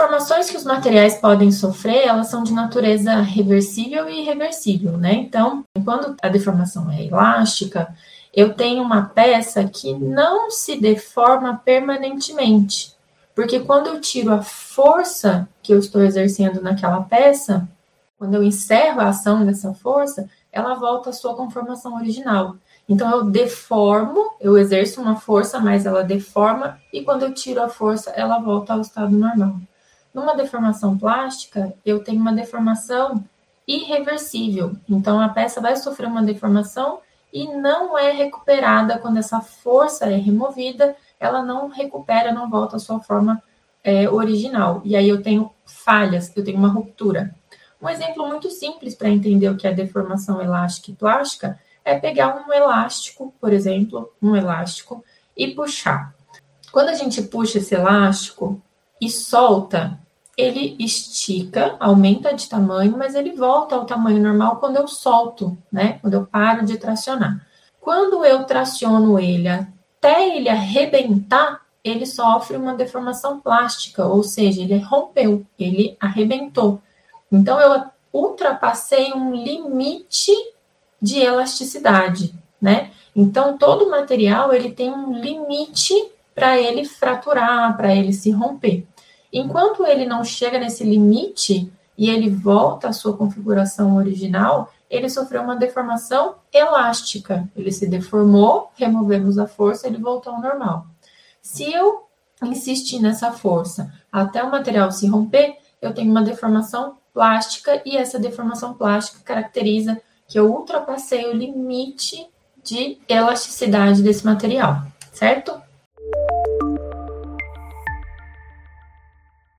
deformações que os materiais podem sofrer, elas são de natureza reversível e irreversível, né? Então, quando a deformação é elástica, eu tenho uma peça que não se deforma permanentemente. Porque quando eu tiro a força que eu estou exercendo naquela peça, quando eu encerro a ação dessa força, ela volta à sua conformação original. Então eu deformo, eu exerço uma força, mas ela deforma, e quando eu tiro a força, ela volta ao estado normal. Numa deformação plástica, eu tenho uma deformação irreversível. Então a peça vai sofrer uma deformação e não é recuperada quando essa força é removida, ela não recupera, não volta à sua forma é, original. E aí eu tenho falhas, eu tenho uma ruptura. Um exemplo muito simples para entender o que é deformação elástica e plástica é pegar um elástico, por exemplo, um elástico, e puxar. Quando a gente puxa esse elástico e solta, ele estica, aumenta de tamanho, mas ele volta ao tamanho normal quando eu solto, né? Quando eu paro de tracionar. Quando eu traciono ele até ele arrebentar, ele sofre uma deformação plástica, ou seja, ele rompeu, ele arrebentou. Então eu ultrapassei um limite de elasticidade, né? Então todo material ele tem um limite para ele fraturar, para ele se romper. Enquanto ele não chega nesse limite e ele volta à sua configuração original, ele sofreu uma deformação elástica. Ele se deformou, removemos a força, ele voltou ao normal. Se eu insistir nessa força até o material se romper, eu tenho uma deformação plástica e essa deformação plástica caracteriza que eu ultrapassei o limite de elasticidade desse material, certo?